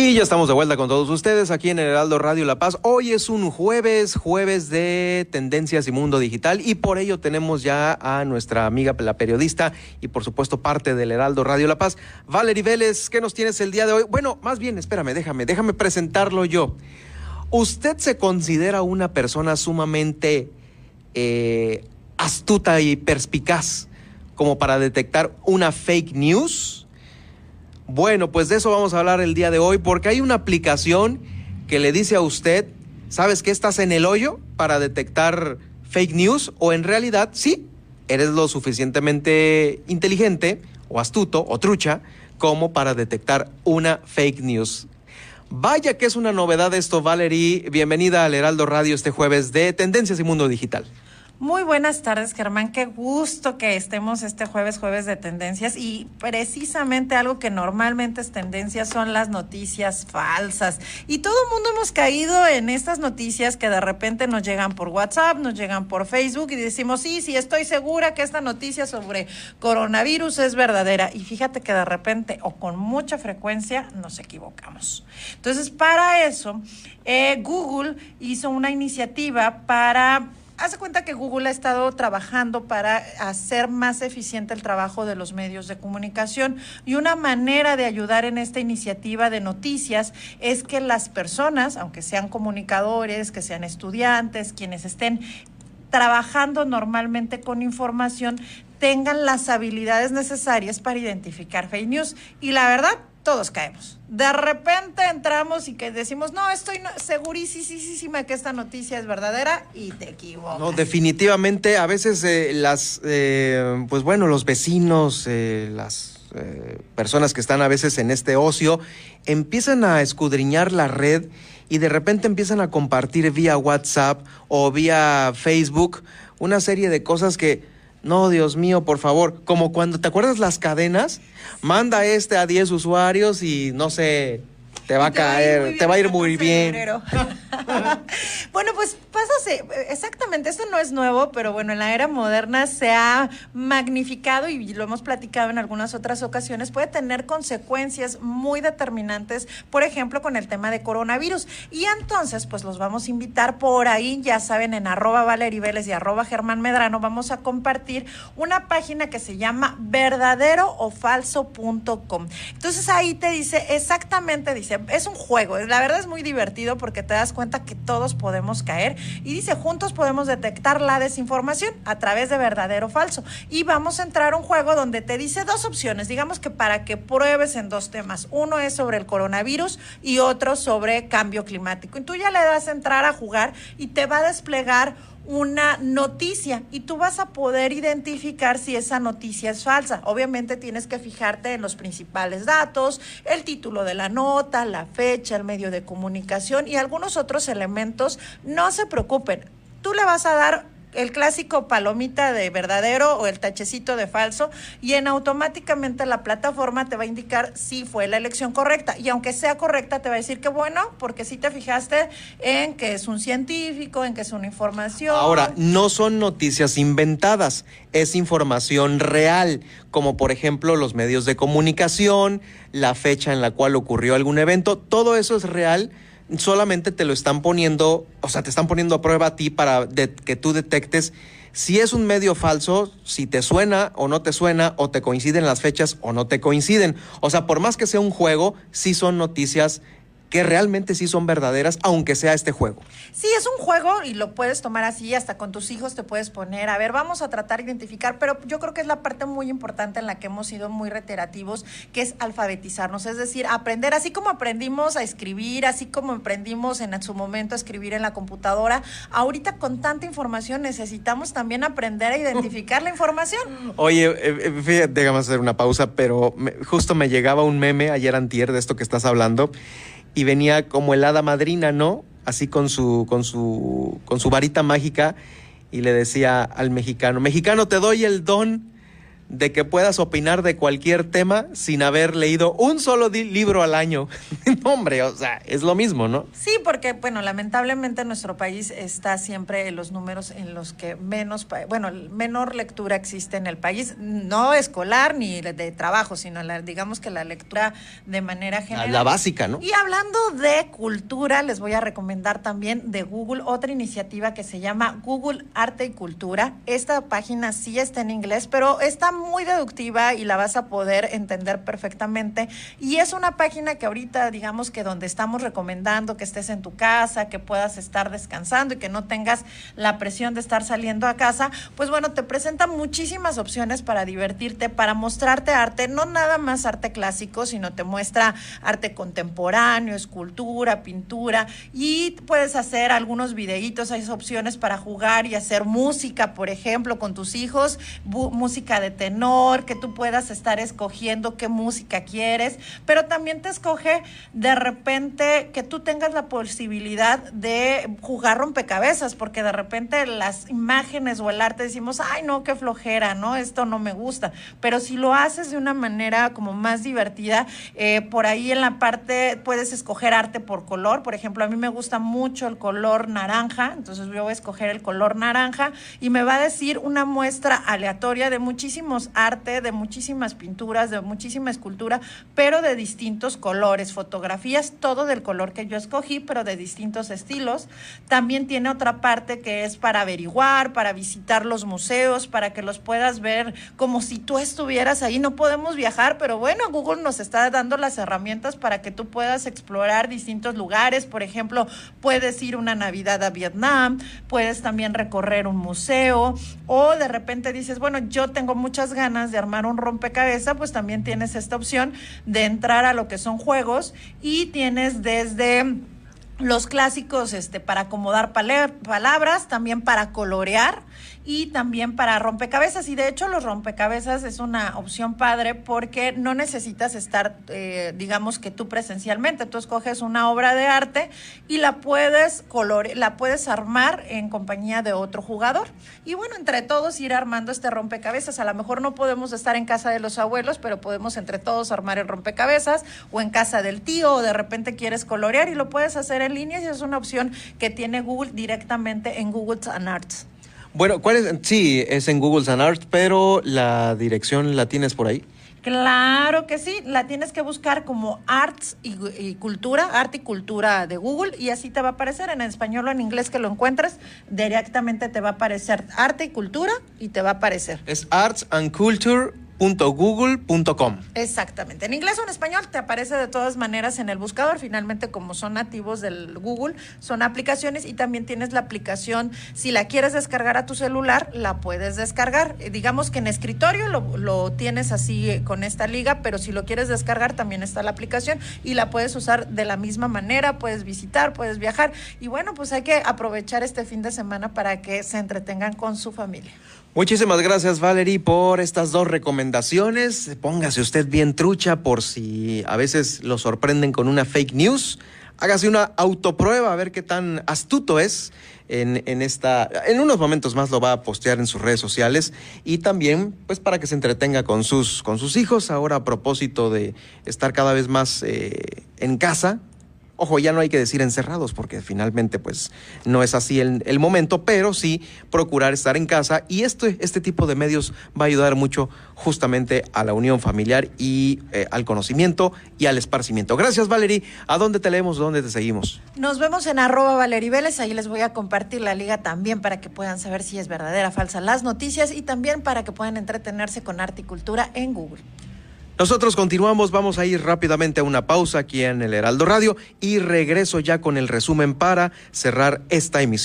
Y ya estamos de vuelta con todos ustedes aquí en el Heraldo Radio La Paz. Hoy es un jueves, jueves de Tendencias y Mundo Digital y por ello tenemos ya a nuestra amiga la periodista y por supuesto parte del Heraldo Radio La Paz, Valerie Vélez. ¿Qué nos tienes el día de hoy? Bueno, más bien, espérame, déjame, déjame presentarlo yo. ¿Usted se considera una persona sumamente eh, astuta y perspicaz como para detectar una fake news? Bueno, pues de eso vamos a hablar el día de hoy porque hay una aplicación que le dice a usted, ¿sabes que estás en el hoyo para detectar fake news? O en realidad, sí, eres lo suficientemente inteligente o astuto o trucha como para detectar una fake news. Vaya que es una novedad esto, Valerie. Bienvenida al Heraldo Radio este jueves de Tendencias y Mundo Digital. Muy buenas tardes, Germán. Qué gusto que estemos este jueves, jueves de tendencias. Y precisamente algo que normalmente es tendencia son las noticias falsas. Y todo el mundo hemos caído en estas noticias que de repente nos llegan por WhatsApp, nos llegan por Facebook y decimos, sí, sí, estoy segura que esta noticia sobre coronavirus es verdadera. Y fíjate que de repente o con mucha frecuencia nos equivocamos. Entonces, para eso, eh, Google hizo una iniciativa para Hace cuenta que Google ha estado trabajando para hacer más eficiente el trabajo de los medios de comunicación. Y una manera de ayudar en esta iniciativa de noticias es que las personas, aunque sean comunicadores, que sean estudiantes, quienes estén trabajando normalmente con información, tengan las habilidades necesarias para identificar fake news. Y la verdad, todos caemos. De repente entramos y que decimos, no, estoy segurísima que esta noticia es verdadera y te equivocas. No, definitivamente, a veces eh, las, eh, pues bueno, los vecinos, eh, las personas que están a veces en este ocio, empiezan a escudriñar la red y de repente empiezan a compartir vía WhatsApp o vía Facebook una serie de cosas que no, Dios mío, por favor, como cuando, ¿te acuerdas las cadenas? Manda este a 10 usuarios y no sé, te va a caer, te va a ir muy bien. bueno, pues pásase, exactamente, esto no es nuevo, pero bueno, en la era moderna se ha magnificado y lo hemos platicado en algunas otras ocasiones, puede tener consecuencias muy determinantes, por ejemplo, con el tema de coronavirus. Y entonces, pues los vamos a invitar por ahí, ya saben, en arroba Valerie Vélez y arroba Germán Medrano, vamos a compartir una página que se llama verdaderoofalso.com. Entonces ahí te dice exactamente, dice, es un juego. La verdad es muy divertido porque te das cuenta que todos podemos caer. Y dice, juntos podemos detectar la desinformación a través de verdadero o falso. Y vamos a entrar a un juego donde te dice dos opciones. Digamos que para que pruebes en dos temas. Uno es sobre el coronavirus y otro sobre cambio climático. Y tú ya le das a entrar a jugar y te va a desplegar una noticia y tú vas a poder identificar si esa noticia es falsa. Obviamente tienes que fijarte en los principales datos, el título de la nota, la fecha, el medio de comunicación y algunos otros elementos. No se preocupen, tú le vas a dar el clásico palomita de verdadero o el tachecito de falso y en automáticamente la plataforma te va a indicar si fue la elección correcta y aunque sea correcta te va a decir que bueno porque si te fijaste en que es un científico, en que es una información. Ahora, no son noticias inventadas, es información real, como por ejemplo los medios de comunicación, la fecha en la cual ocurrió algún evento, todo eso es real solamente te lo están poniendo, o sea, te están poniendo a prueba a ti para que tú detectes si es un medio falso, si te suena o no te suena, o te coinciden las fechas o no te coinciden. O sea, por más que sea un juego, sí son noticias que realmente sí son verdaderas, aunque sea este juego. Sí, es un juego y lo puedes tomar así, hasta con tus hijos te puedes poner, a ver, vamos a tratar de identificar, pero yo creo que es la parte muy importante en la que hemos sido muy reiterativos, que es alfabetizarnos, es decir, aprender, así como aprendimos a escribir, así como aprendimos en su momento a escribir en la computadora, ahorita con tanta información necesitamos también aprender a identificar la información. Oye, eh, eh, déjame hacer una pausa, pero justo me llegaba un meme ayer antier de esto que estás hablando y venía como el hada madrina, ¿no? Así con su, con su, con su varita mágica y le decía al mexicano, mexicano, te doy el don de que puedas opinar de cualquier tema sin haber leído un solo libro al año. Hombre, o sea, es lo mismo, ¿no? Sí, porque, bueno, lamentablemente nuestro país está siempre en los números en los que menos, bueno, menor lectura existe en el país, no escolar ni de trabajo, sino la, digamos que la lectura de manera general. La básica, ¿no? Y hablando de cultura, les voy a recomendar también de Google otra iniciativa que se llama Google Arte y Cultura. Esta página sí está en inglés, pero está muy deductiva y la vas a poder entender perfectamente. Y es una página que ahorita, digamos que donde estamos recomendando que estés en tu casa, que puedas estar descansando y que no tengas la presión de estar saliendo a casa, pues bueno, te presenta muchísimas opciones para divertirte, para mostrarte arte, no nada más arte clásico, sino te muestra arte contemporáneo, escultura, pintura y puedes hacer algunos videitos, hay opciones para jugar y hacer música, por ejemplo, con tus hijos, música de tenor, que tú puedas estar escogiendo qué música quieres, pero también te escoge de repente que tú tengas la posibilidad de jugar rompecabezas, porque de repente las imágenes o el arte decimos, ay no, qué flojera, ¿no? Esto no me gusta, pero si lo haces de una manera como más divertida, eh, por ahí en la parte puedes escoger arte por color, por ejemplo, a mí me gusta mucho el color naranja, entonces yo voy a escoger el color naranja y me va a decir una muestra aleatoria de muchísimos arte, de muchísimas pinturas, de muchísima escultura, pero de distintos colores, fotografías, todo del color que yo escogí, pero de distintos estilos. También tiene otra parte que es para averiguar, para visitar los museos, para que los puedas ver como si tú estuvieras ahí. No podemos viajar, pero bueno, Google nos está dando las herramientas para que tú puedas explorar distintos lugares. Por ejemplo, puedes ir una Navidad a Vietnam, puedes también recorrer un museo o de repente dices, bueno, yo tengo muchas ganas de armar un rompecabezas, pues también tienes esta opción de entrar a lo que son juegos y tienes desde los clásicos este, para acomodar palabras, también para colorear y también para rompecabezas. Y de hecho los rompecabezas es una opción padre porque no necesitas estar, eh, digamos que tú presencialmente. Tú escoges una obra de arte y la puedes colore la puedes armar en compañía de otro jugador. Y bueno, entre todos ir armando este rompecabezas. A lo mejor no podemos estar en casa de los abuelos, pero podemos entre todos armar el rompecabezas o en casa del tío o de repente quieres colorear y lo puedes hacer en línea y es una opción que tiene Google directamente en Google Arts. Bueno, ¿cuál es? Sí, es en Google Art, pero la dirección la tienes por ahí. Claro que sí, la tienes que buscar como Arts y, Cultura, Arte y Cultura de Google y así te va a aparecer en español o en inglés que lo encuentres, directamente te va a aparecer Arte y Cultura y te va a aparecer. Es Arts and Culture .google.com. Exactamente. En inglés o en español te aparece de todas maneras en el buscador. Finalmente, como son nativos del Google, son aplicaciones y también tienes la aplicación. Si la quieres descargar a tu celular, la puedes descargar. Eh, digamos que en escritorio lo, lo tienes así eh, con esta liga, pero si lo quieres descargar, también está la aplicación y la puedes usar de la misma manera. Puedes visitar, puedes viajar. Y bueno, pues hay que aprovechar este fin de semana para que se entretengan con su familia. Muchísimas gracias, Valerie, por estas dos recomendaciones. Póngase usted bien trucha por si a veces lo sorprenden con una fake news. Hágase una autoprueba a ver qué tan astuto es en, en, esta. En unos momentos más lo va a postear en sus redes sociales y también, pues, para que se entretenga con sus, con sus hijos. Ahora, a propósito de estar cada vez más eh, en casa, Ojo, ya no hay que decir encerrados porque finalmente pues no es así el, momento, pero sí procurar estar en casa y este, este tipo de medios va a ayudar mucho justamente a la unión familiar y eh, al conocimiento y al esparcimiento. Gracias Valerie. ¿A dónde te leemos? ¿Dónde te seguimos? Nos vemos en arroba Valerie Vélez. Ahí les voy a compartir la liga también para que puedan saber si es verdadera o falsa las noticias y también para que puedan entretenerse con arte y cultura en Google. Nosotros continuamos, vamos a ir rápidamente a una pausa aquí en el Heraldo Radio y regreso ya con el resumen para cerrar esta emisión.